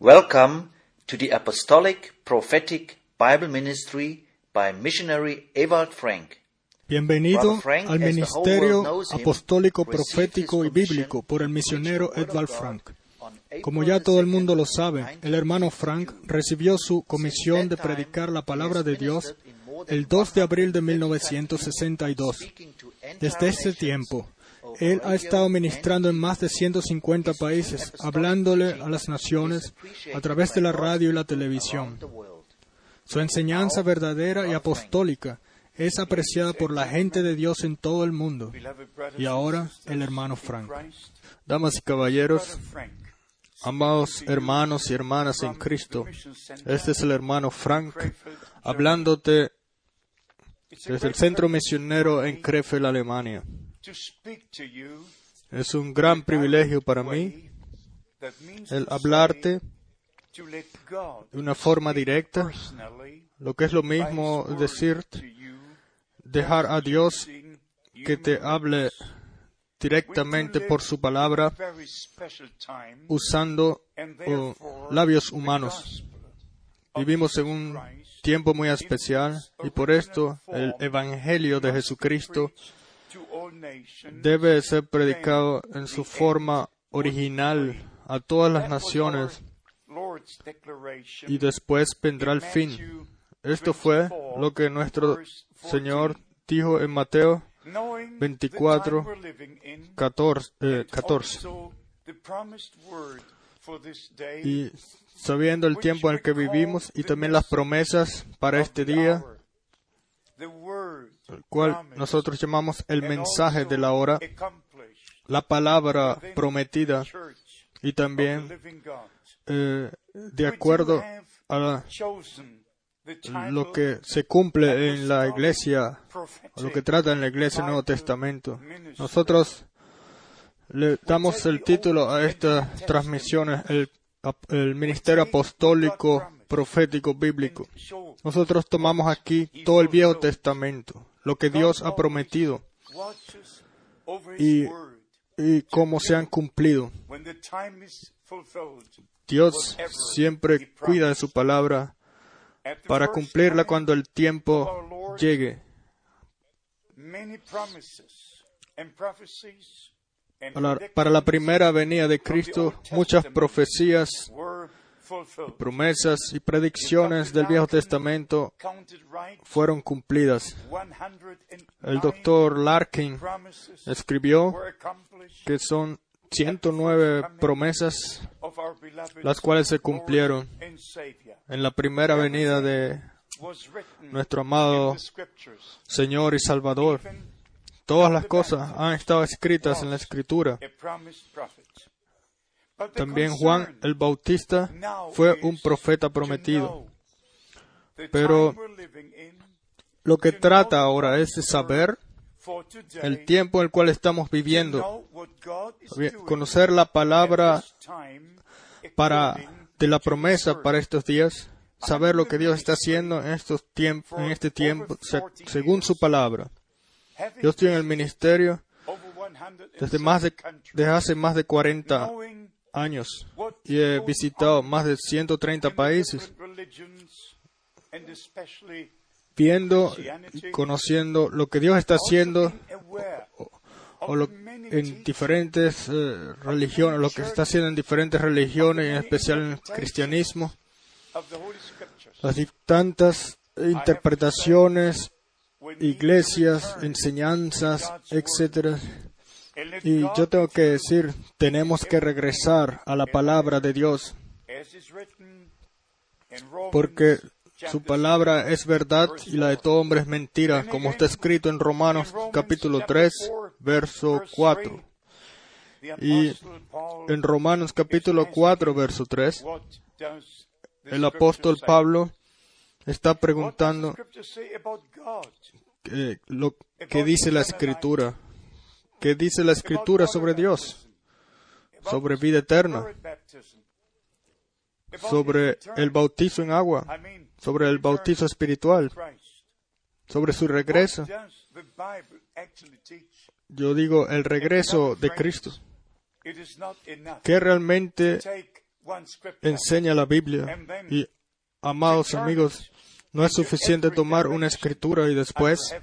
Welcome to the Apostolic Prophetic Bible Ministry by missionary Ewald Frank. Bienvenido al Ministerio Apostólico, Profético y Bíblico por el misionero Edvard Frank. Como ya todo el mundo lo 2nd, sabe, el hermano Frank 1952. recibió su comisión de predicar la palabra de Dios el 2 de abril de 150 1962. speaking to entire Desde ese tiempo, él ha estado ministrando and en más de 150 países, hablándole a las naciones a través de la radio y la televisión. Su enseñanza verdadera y apostólica es apreciada por la gente de Dios en todo el mundo. Y ahora el hermano Frank. Damas y caballeros, amados hermanos y hermanas en Cristo, este es el hermano Frank hablándote desde el centro misionero en Krefeld, Alemania. Es un gran privilegio para mí el hablarte de una forma directa, lo que es lo mismo decir, dejar a Dios que te hable directamente por su palabra usando oh, labios humanos. Vivimos en un tiempo muy especial y por esto el Evangelio de Jesucristo debe ser predicado en su forma original a todas las naciones y después vendrá el fin. Esto fue lo que nuestro Señor dijo en Mateo 24, 14. eh, 14. Y sabiendo el tiempo en el que vivimos y también las promesas para este día, el cual nosotros llamamos el mensaje de la hora, la palabra prometida y también eh, de acuerdo a lo que se cumple en la iglesia, o lo que trata en la iglesia del Nuevo Testamento. Nosotros le damos el título a estas transmisiones, el, el Ministerio Apostólico Profético Bíblico. Nosotros tomamos aquí todo el Viejo Testamento, lo que Dios ha prometido y, y cómo se han cumplido. Dios siempre cuida de su palabra para cumplirla cuando el tiempo llegue. Para, la primera venida de Cristo, muchas profecías, promesas y predicciones del Viejo Testamento fueron cumplidas. El doctor Larkin escribió que son 109 promesas las cuales se cumplieron en la primera venida de nuestro amado Señor y Salvador. Todas las cosas han estado escritas en la Escritura. También Juan el Bautista fue un profeta prometido. Pero lo que trata ahora es de saber el tiempo en el cual estamos viviendo, conocer la palabra para de la promesa para estos días, saber lo que Dios está haciendo en estos en este tiempo, se- según su palabra. Yo estoy en el ministerio desde más de, desde hace más de 40 años y he visitado más de 130 países, viendo y conociendo lo que Dios está haciendo o lo- en diferentes eh, religiones, lo que está haciendo en diferentes religiones, en especial en el cristianismo, las tantas interpretaciones, iglesias, enseñanzas, etcétera. Y yo tengo que decir, tenemos que regresar a la palabra de Dios, porque su palabra es verdad y la de todo hombre es mentira, como está escrito en Romanos capítulo 3, verso 4. Y en Romanos capítulo 4, verso 3, el apóstol Pablo está preguntando eh, lo que dice la escritura. ¿Qué dice la escritura sobre Dios? Sobre vida eterna, sobre el bautizo en agua, sobre el bautizo espiritual, sobre su regreso. Yo digo el regreso de Cristo. Que realmente enseña la Biblia. Y, amados amigos, no es suficiente tomar una escritura y después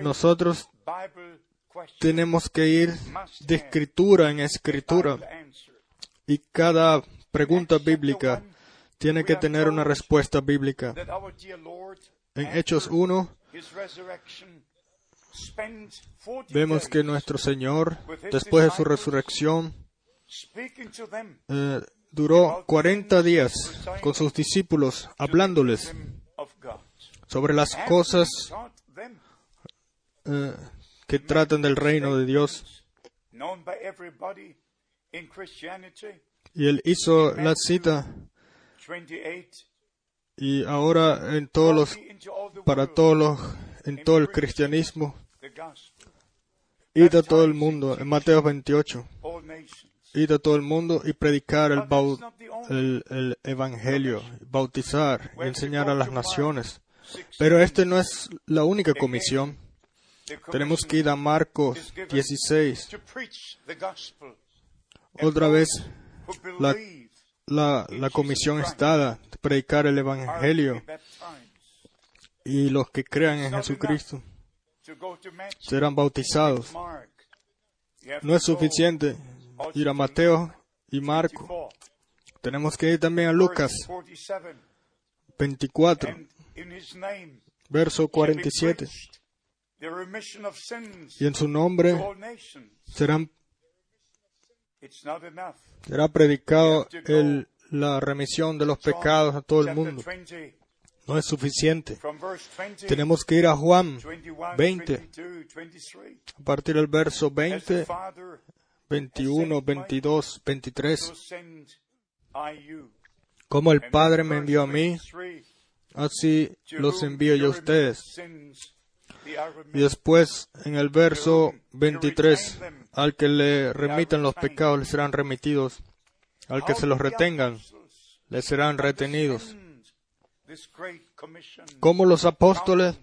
nosotros tenemos que ir de escritura en escritura. Y cada pregunta bíblica tiene que tener una respuesta bíblica. En Hechos 1 vemos que nuestro Señor, después de su resurrección, eh, duró 40 días con sus discípulos hablándoles sobre las cosas eh, que tratan del reino de Dios. Y él hizo la cita y ahora en todos los, para todos los, en todo el cristianismo, id a todo el mundo, en Mateo 28, id a todo el mundo y predicar el, el, el evangelio, bautizar y enseñar a las naciones. Pero esta no es la única comisión. Tenemos que ir a Marcos 16. Otra vez, la, la, comisión está de predicar el Evangelio y los que crean en Jesucristo serán bautizados. No es suficiente ir a Mateo y Marco. Tenemos que ir también a Lucas 24, verso 47 y en su nombre serán, será predicado el, la remisión de los pecados a todo el mundo. No es suficiente. Tenemos que ir a Juan 20, a partir del verso 20, 21, 22, 23. Como el Padre me envió a mí, así los envío yo a ustedes. Y después, en el verso 23, al que le remitan los pecados serán remitidos, al que se los retengan le serán retenidos. ¿Cómo los apóstoles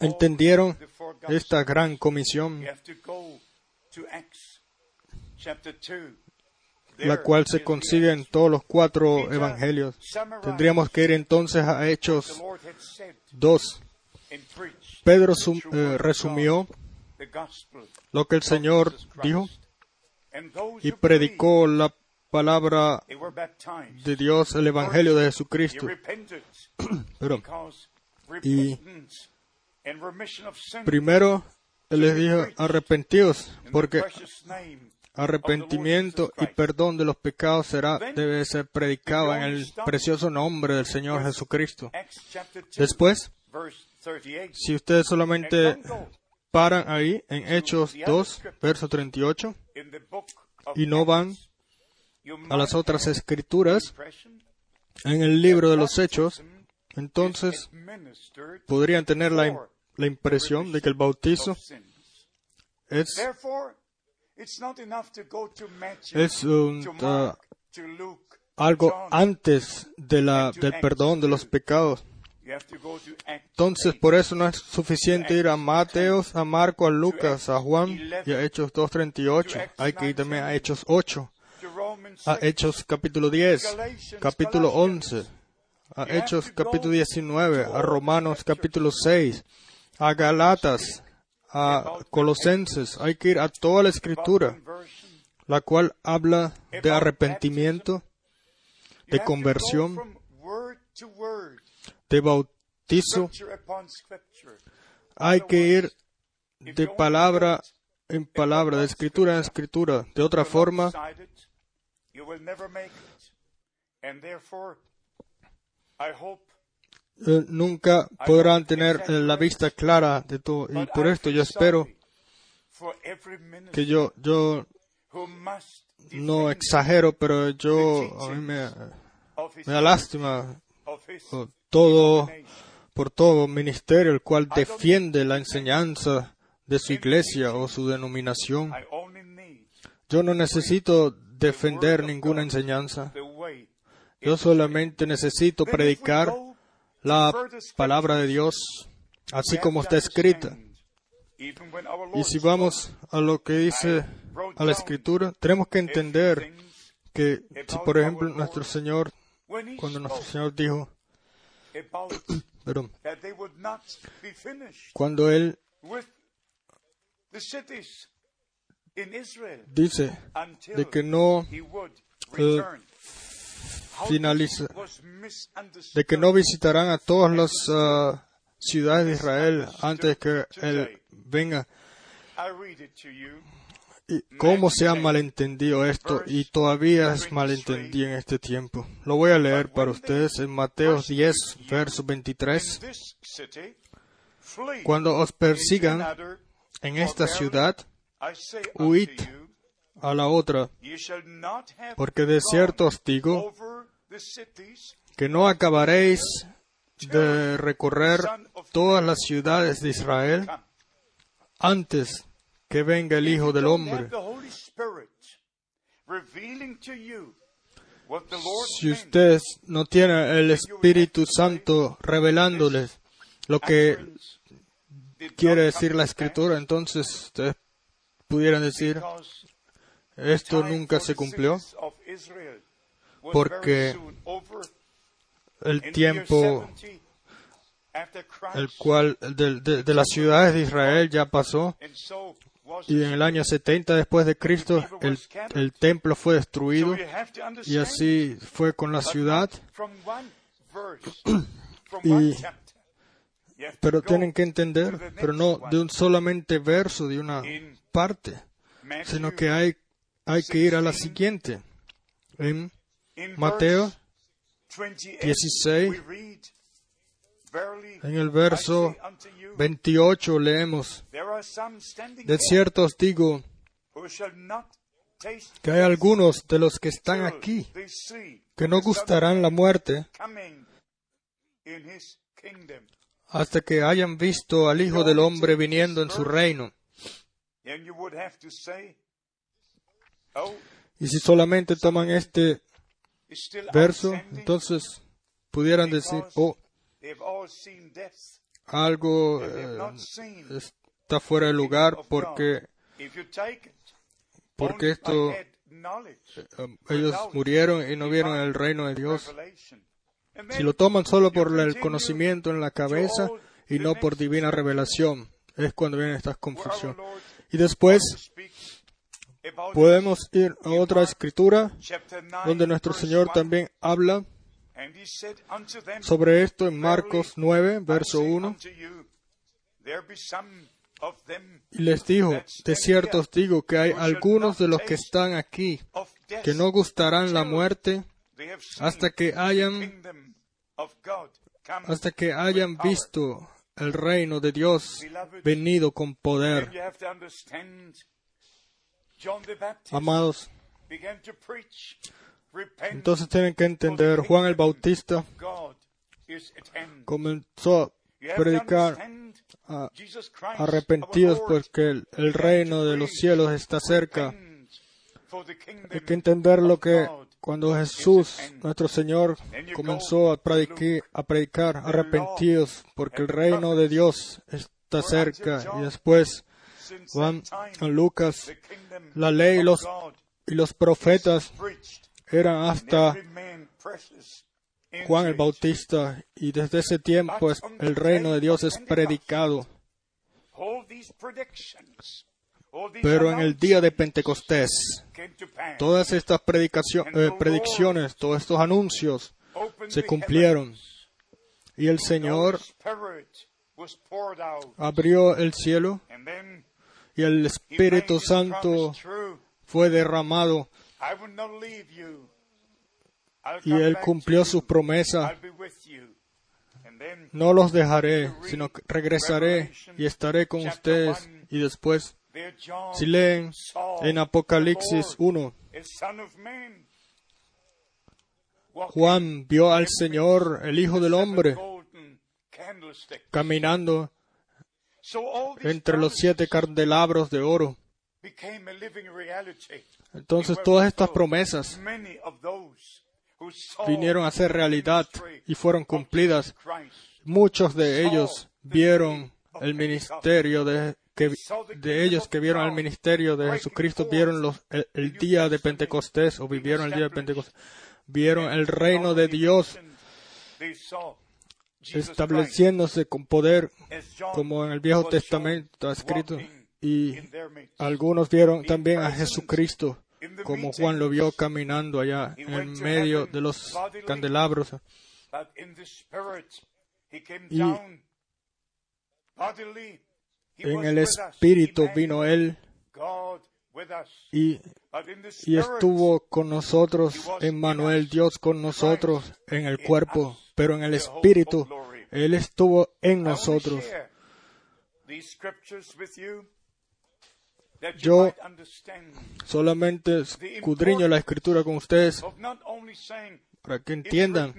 entendieron esta gran comisión? La cual se consigue en todos los cuatro evangelios. Tendríamos que ir entonces a Hechos 2 Pedro eh, resumió lo que el Señor dijo y predicó la palabra de Dios, el Evangelio de Jesucristo. y primero les dijo arrepentidos, porque arrepentimiento y perdón de los pecados será, debe ser predicado en el precioso nombre del Señor Jesucristo. Después, si ustedes solamente paran ahí en Hechos 2, verso 38, y no van a las otras escrituras, en el libro de los Hechos, entonces podrían tener la, la impresión de que el bautizo es, es algo antes de la, del perdón de los pecados. Entonces, por eso no es suficiente ir a Mateos, a Marco, a Lucas, a Juan y a Hechos 2.38. Hay que ir también a Hechos 8, a Hechos capítulo 10, capítulo 11, a Hechos capítulo 19, a Romanos capítulo 6, a Galatas, a Colosenses. Hay que ir a toda la escritura, la cual habla de arrepentimiento, de conversión, de bautizo, hay que ir de palabra en palabra, de escritura en escritura. De otra forma, eh, nunca podrán tener la vista clara de todo. Y por esto yo espero que yo, yo no exagero, pero yo, a mí me, me da lástima todo, por todo ministerio el cual defiende la enseñanza de su iglesia o su denominación. Yo no necesito defender ninguna enseñanza. Yo solamente necesito predicar la palabra de Dios así como está escrita. Y si vamos a lo que dice a la escritura, tenemos que entender que si por ejemplo nuestro Señor, cuando nuestro Señor dijo, perdón, cuando Él dice de que no eh, finaliza, de que no visitarán a todas las ah, ciudades de Israel antes que Él venga. ¿Y ¿Cómo se ha malentendido esto? Y todavía es malentendido en este tiempo. Lo voy a leer para ustedes en Mateo 10, verso 23. Cuando os persigan en esta ciudad, huid a la otra, porque de cierto os digo que no acabaréis de recorrer todas las ciudades de Israel antes que venga el Hijo del Hombre. Si ustedes no tienen el Espíritu Santo revelándoles lo que quiere decir la Escritura, entonces ustedes pudieran decir, esto nunca se cumplió porque el tiempo el cual de, de, las ciudades de Israel ya pasó y en el año 70 después de Cristo el, el templo fue destruido y así fue con la ciudad y pero tienen que entender, pero no de un solamente verso, de una parte, sino que hay, hay que ir a la siguiente. En Mateo 16, en el verso 28 leemos, de cierto os digo que hay algunos de los que están aquí que no gustarán la muerte hasta que hayan visto al Hijo del Hombre viniendo en su reino. Y si solamente toman este verso, entonces pudieran decir, oh, algo eh, está fuera de lugar porque, porque esto, eh, ellos murieron y no vieron el reino de Dios. Si lo toman solo por el conocimiento en la cabeza y no por divina revelación, es cuando vienen estas confusiones. Y después podemos ir a otra escritura donde nuestro Señor también habla sobre esto en Marcos 9, verso 1. Y les dijo, de cierto os digo que hay algunos de los que están aquí que no gustarán la muerte hasta que hayan hasta que hayan visto el reino de Dios venido con poder. Amados, entonces tienen que entender, Juan el Bautista comenzó a predicar a arrepentidos porque el reino de los cielos está cerca. Hay que entender lo que cuando Jesús, nuestro Señor, comenzó a predicar, a predicar arrepentidos porque el reino de Dios está cerca. Y después Juan, Lucas, la ley y los, y los profetas eran hasta Juan el Bautista y desde ese tiempo el reino de Dios es predicado. Pero en el día de Pentecostés, todas estas eh, predicciones, todos estos anuncios se cumplieron. Y el Señor abrió el cielo y el Espíritu Santo fue derramado y Él cumplió su promesa. No los dejaré, sino regresaré y estaré con ustedes. Y después si leen en Apocalipsis 1, Juan vio al Señor, el Hijo del Hombre, caminando entre los siete candelabros de oro. Entonces todas estas promesas vinieron a ser realidad y fueron cumplidas. Muchos de ellos vieron el ministerio de que de ellos que vieron el ministerio de Jesucristo vieron los, el, el día de Pentecostés o vivieron el día de Pentecostés, vieron el reino de Dios estableciéndose con poder, como en el Viejo Testamento está escrito, y algunos vieron también a Jesucristo, como Juan lo vio caminando allá en medio de los candelabros. Y en el Espíritu vino Él y, y estuvo con nosotros, Emmanuel, Dios con nosotros en el cuerpo, pero en el Espíritu, Él estuvo en nosotros. Yo solamente escudriño la escritura con ustedes para que entiendan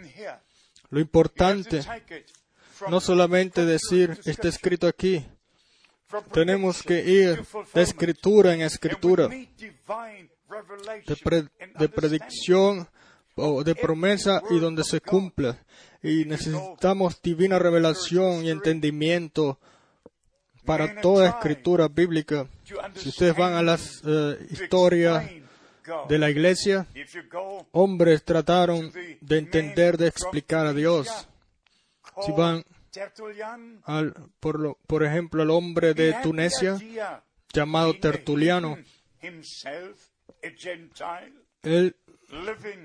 lo importante, no solamente decir, está escrito aquí, tenemos que ir de escritura en escritura, de, predicción o de promesa y donde se cumple. Y necesitamos divina revelación y entendimiento para toda escritura bíblica. Si ustedes van a las eh, historias de la iglesia, hombres trataron de entender, de explicar a Dios. Si van al, por, lo, por ejemplo, al hombre de Tunesia llamado Tertuliano. Él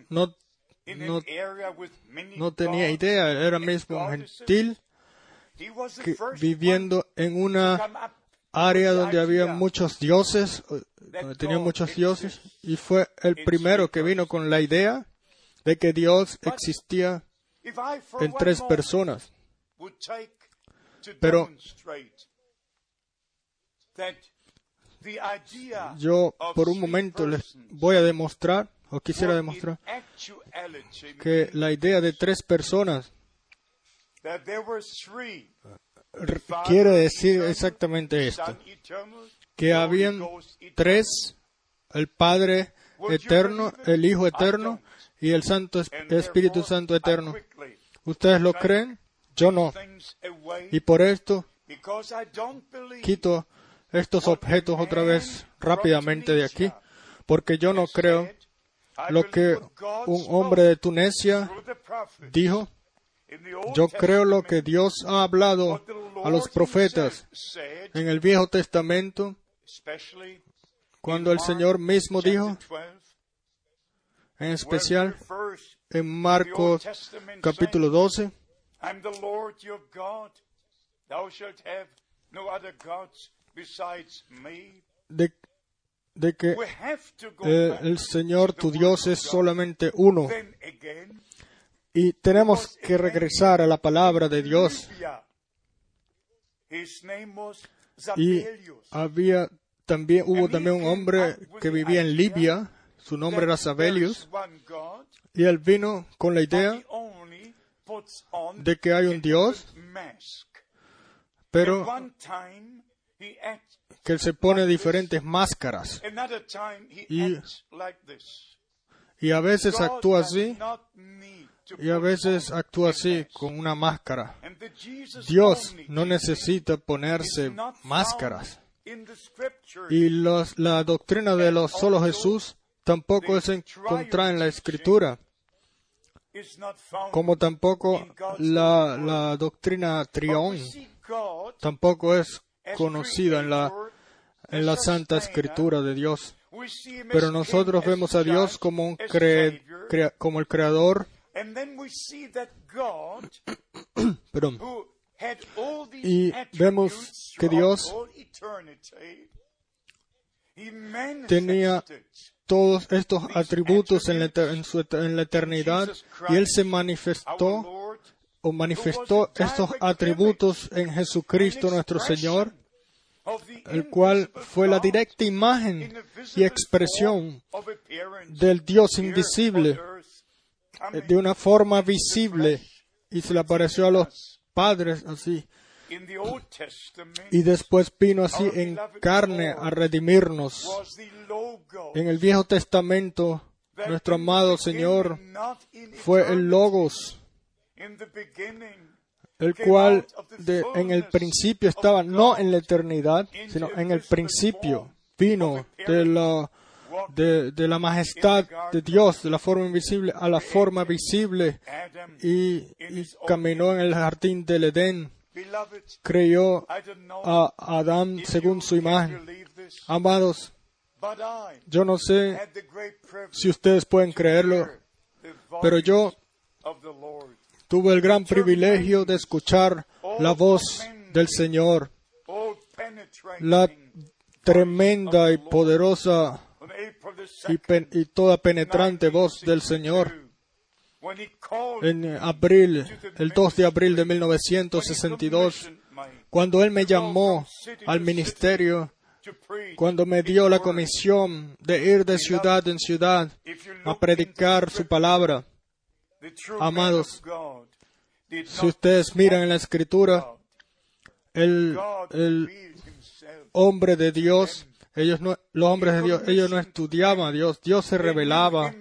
no, no, no tenía idea, era mismo un gentil que, viviendo en una área donde había muchos dioses, donde tenía muchos dioses, y fue el primero que vino con la idea de que Dios existía en tres personas. Pero yo por un momento les voy a demostrar, o quisiera demostrar, que la idea de tres personas quiere decir exactamente esto, que habían tres, el Padre eterno, el Hijo eterno y el Santo Espíritu Santo eterno. ¿Ustedes lo creen? Yo no. Y por esto quito estos objetos otra vez rápidamente de aquí, porque yo no creo lo que un hombre de Tunesia dijo. Yo creo lo que Dios ha hablado a los profetas en el Viejo Testamento, cuando el Señor mismo dijo, en especial en Marcos capítulo 12, I'm the Lord your God. Thou shalt have no other gods besides me. De, de que eh, el Señor tu Dios es solamente uno. Y tenemos que regresar a la palabra de Dios. Y había también, hubo también un hombre que vivía en Libia, su nombre era Sabelius, y él vino con la idea de que hay un Dios, pero que él se pone diferentes máscaras. Y, y a veces actúa así y a veces actúa así con una máscara. Dios no necesita ponerse máscaras. Y los, la doctrina de los solo Jesús tampoco es encontrada en la Escritura como tampoco la, la doctrina trión tampoco es conocida en la, en la Santa Escritura de Dios. Pero nosotros vemos a Dios como, un cre, como el Creador. Perdón. Y vemos que Dios tenía todos estos atributos en la, en, la eternidad y Él se manifestó o manifestó estos atributos en Jesucristo nuestro Señor, el cual fue la directa imagen y expresión del Dios invisible de una forma visible y se le apareció a los padres así y después vino así en carne a redimirnos. En el Viejo Testamento, nuestro amado Señor fue el Logos. el cual de- en el principio estaba no en la eternidad, sino en el principio, vino de la, de, de la majestad de Dios, de la forma invisible a la forma visible, y, y caminó en el jardín del Edén, creyó a Adán según su imagen. Amados, yo no sé si ustedes pueden creerlo, pero yo tuve el gran privilegio de escuchar la voz del Señor, la tremenda y poderosa y, 2nd, pen- y toda penetrante voz del Señor en abril, el 2 de abril de 1962, cuando Él me llamó al ministerio, cuando me dio la comisión de ir de ciudad en ciudad a predicar su palabra. Amados, Si ustedes miran en la escritura, el, el hombre de Dios, ellos no, los hombres de Dios, ellos no estudiaban a Dios, Dios se revelaba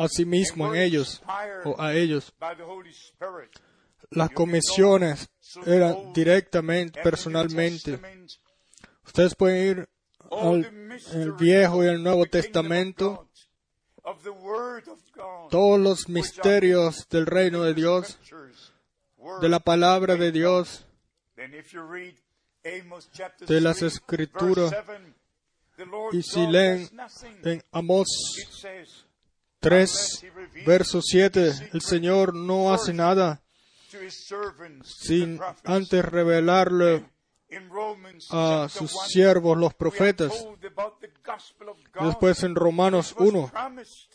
a sí mismo en ellos o a ellos. Las comisiones eran directamente, personalmente. Ustedes pueden ir al el Viejo y el Nuevo Testamento, todos los misterios del reino de Dios, de la palabra de Dios, de las 3, Escrituras, verse 7, the Lord y si leen en Amós 3, verso 7, el Señor no hace nada sin antes revelarle a sus 1, siervos los profetas. después en Romanos which was 1, promised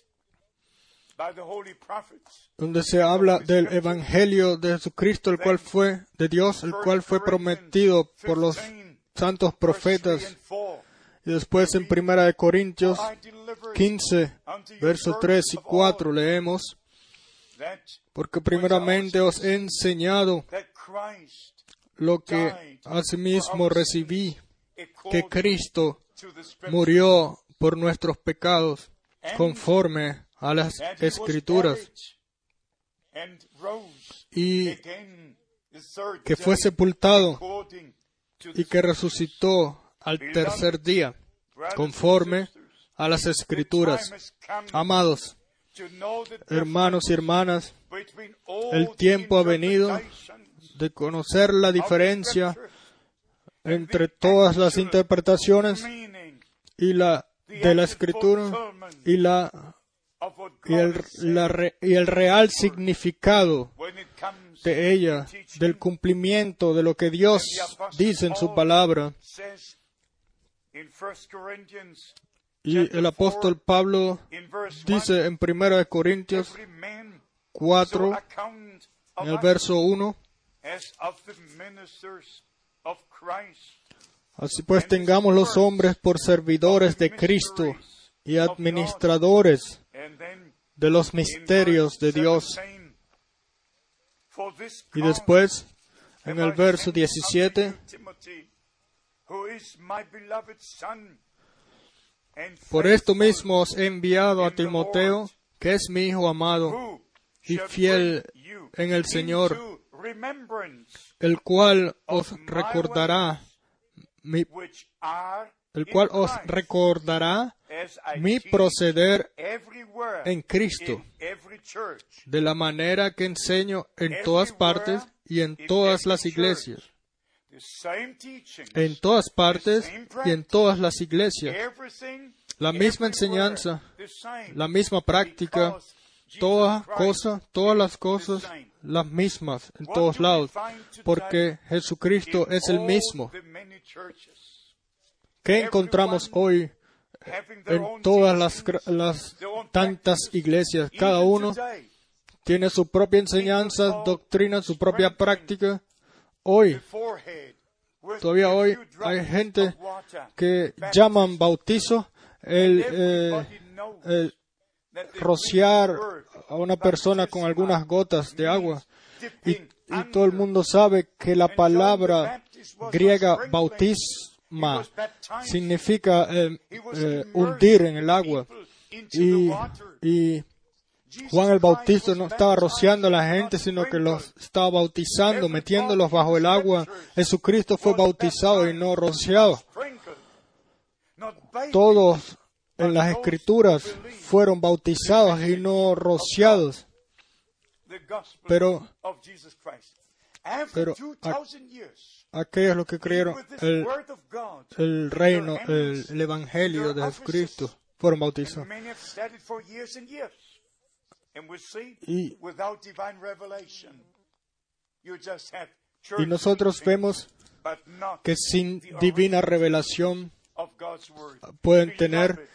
by the holy prophets. donde se habla del Evangelio de Jesucristo, el cual fue de Dios, el cual fue prometido por los 15, santos verse 3 profetas. And 4. Y después en Primera de Corintios I delivered 15, verso 3 y 4 leemos, porque primeramente os he enseñado lo que asimismo recibí, que Cristo murió por nuestros pecados conforme a las escrituras y que fue sepultado y que resucitó al tercer día conforme a las escrituras. Amados hermanos y hermanas, el tiempo ha venido de conocer la diferencia entre todas las interpretaciones y la de la escritura y la y el, la y el real significado de ella, del cumplimiento de lo que Dios dice en su palabra. Y el apóstol Pablo in verse 1 dice en 1 Corintios every man 4, so account of en el verso 1, as of the ministers of Christ así pues tengamos los hombres por servidores de Cristo y administradores de los misterios de Dios. 17, for this Y después, en el verso sent unto 17, por esto mismo os he enviado a Timoteo, que es mi hijo amado, y fiel en el Señor, el cual os recordará mi, el cual os recordará mi proceder en Cristo, de la manera que enseño en todas partes y en todas las iglesias, en todas partes y en todas las iglesias, la misma enseñanza, la misma práctica, because Jesus todas Christ cosas, todas las cosas, las mismas en todos lados, porque Jesucristo es el mismo. ¿Qué encontramos hoy en todas las, tantas iglesias? Cada uno tiene su propia enseñanza, doctrina, su propia práctica. Hoy, todavía hoy hay gente que llaman bautizo el, eh, el rociar a una persona con algunas gotas de agua. Y, todo el mundo sabe que la palabra griega bautisma significa eh, eh, hundir en el agua. Y, y Juan el Bautista no estaba rociando a la gente, sino que los estaba bautizando, metiéndolos bajo el agua. Jesucristo fue bautizado y no rociado. Todos en las escrituras fueron bautizados y no rociados. Pero, pero aquellos los que creyeron el, el reino, el, el Evangelio de Jesucristo, fueron bautizados. Y, y nosotros vemos que sin divina revelación pueden tener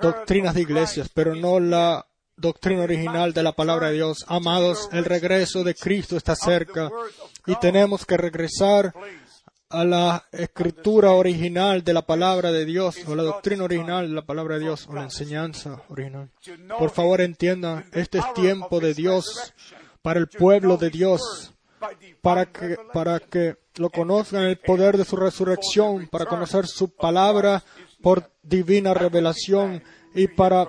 doctrinas de iglesias, pero no la doctrina original de la palabra de Dios. Amados, el regreso de Cristo está cerca y tenemos que regresar a la escritura original de la palabra de Dios, o la doctrina original de la palabra de Dios, o la enseñanza original. Por favor, entiendan, este es tiempo de Dios para el pueblo de Dios, para que, para que lo conozcan el poder de su resurrección, para conocer su palabra por divina revelación y para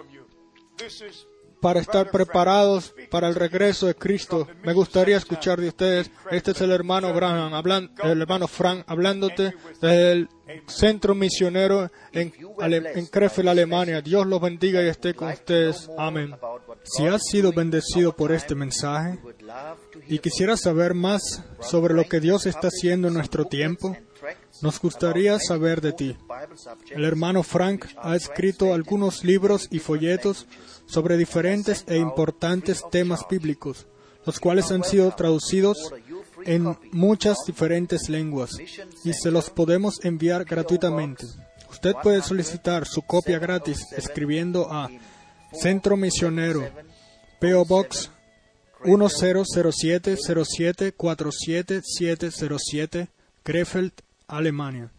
para estar preparados para el regreso de Cristo. Me gustaría escuchar de ustedes. Este es el hermano Branham, hablando, el hermano Frank, hablándote del centro misionero en, en Krefeld, Alemania. Dios los bendiga y esté con ustedes. Amén. Si has sido bendecido por este mensaje y quisieras saber más sobre lo que Dios está haciendo en nuestro tiempo, nos gustaría saber de ti. El hermano Frank ha escrito algunos libros y folletos sobre diferentes e importantes temas bíblicos, los cuales han sido traducidos en muchas diferentes lenguas y se los podemos enviar gratuitamente. Usted puede solicitar su copia gratis escribiendo a Centro Misionero, PO Box 1007 07 Krefeld, Alemania.